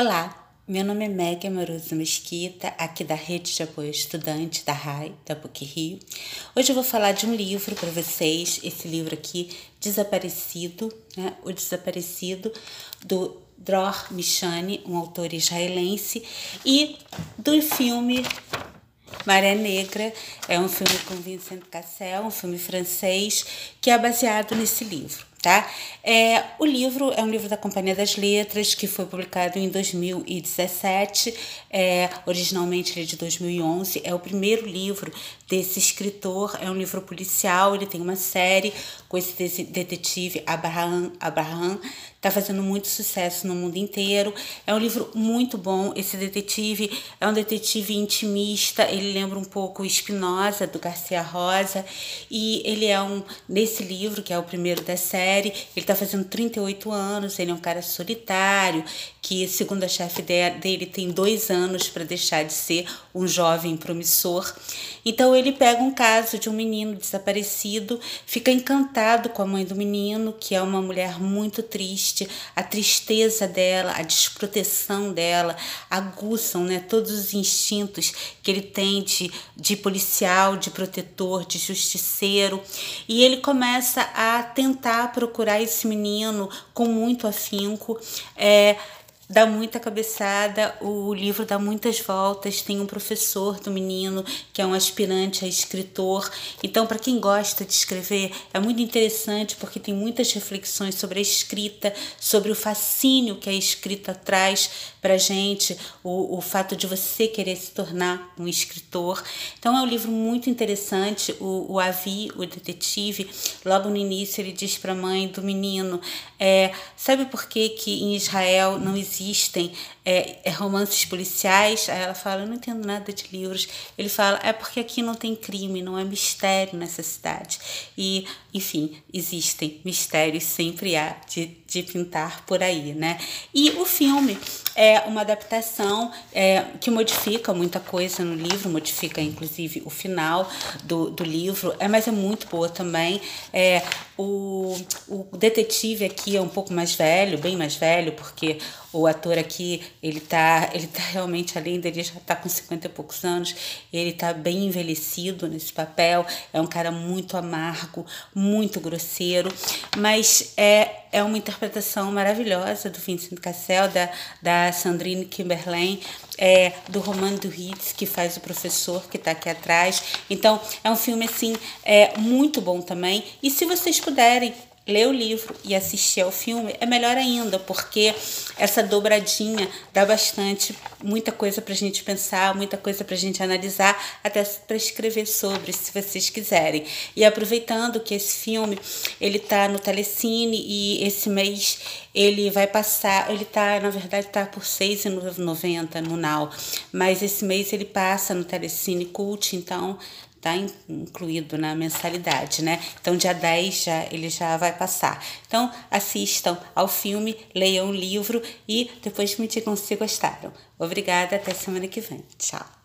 Olá, meu nome é Meg Amoroso Mesquita, aqui da Rede de Apoio Estudante da RAI, da PUC Rio. Hoje eu vou falar de um livro para vocês, esse livro aqui, Desaparecido, né? O Desaparecido, do Dror Michani, um autor israelense, e do filme Maré Negra, é um filme com Vincent Cassel, um filme francês, que é baseado nesse livro tá? É, o livro é um livro da Companhia das Letras que foi publicado em 2017, é, originalmente ele é de 2011, é o primeiro livro desse escritor, é um livro policial, ele tem uma série com esse detetive Abraham, Abraham está fazendo muito sucesso no mundo inteiro. É um livro muito bom. Esse detetive é um detetive intimista. Ele lembra um pouco Espinosa do Garcia Rosa e ele é um nesse livro que é o primeiro da série. Ele está fazendo 38 anos. Ele é um cara solitário que, segundo a chefe dele, tem dois anos para deixar de ser um jovem promissor. Então ele pega um caso de um menino desaparecido, fica encantado com a mãe do menino, que é uma mulher muito triste. A tristeza dela, a desproteção dela aguçam né, todos os instintos que ele tem de, de policial, de protetor, de justiceiro. E ele começa a tentar procurar esse menino com muito afinco. É, dá muita cabeçada, o livro dá muitas voltas. Tem um professor do menino que é um aspirante a escritor. Então, para quem gosta de escrever, é muito interessante porque tem muitas reflexões sobre a escrita, sobre o fascínio que a escrita traz para gente, o, o fato de você querer se tornar um escritor. Então, é um livro muito interessante. O, o Avi, o detetive, logo no início, ele diz para a mãe do menino: é, Sabe por que, que em Israel não existe existem é, é, romances policiais. Aí ela fala: Eu não entendo nada de livros. Ele fala: É porque aqui não tem crime, não é mistério nessa cidade. E, enfim, existem mistérios, sempre há de, de pintar por aí, né? E o filme é uma adaptação é, que modifica muita coisa no livro, modifica inclusive o final do, do livro, é, mas é muito boa também. É, o, o detetive aqui é um pouco mais velho, bem mais velho, porque o ator aqui, ele tá, ele tá realmente, além dele já tá com 50 e poucos anos, ele tá bem envelhecido nesse papel, é um cara muito amargo, muito grosseiro, mas é, é uma interpretação maravilhosa do Vincent Cassel, da, da Sandrine Kimberlin, é, do Roman Duritz, que faz o professor, que está aqui atrás. Então, é um filme, assim, é, muito bom também. E se vocês puderem, ler o livro e assistir ao filme é melhor ainda, porque essa dobradinha dá bastante, muita coisa para a gente pensar, muita coisa para a gente analisar, até para escrever sobre, se vocês quiserem. E aproveitando que esse filme ele tá no Telecine e esse mês ele vai passar, ele tá, na verdade, tá por R$ 6,90 no Now, mas esse mês ele passa no Telecine Cult, então está incluído na mensalidade, né? Então, dia 10 já, ele já vai passar. Então, assistam ao filme, leiam o livro e depois me digam se gostaram. Obrigada, até semana que vem. Tchau.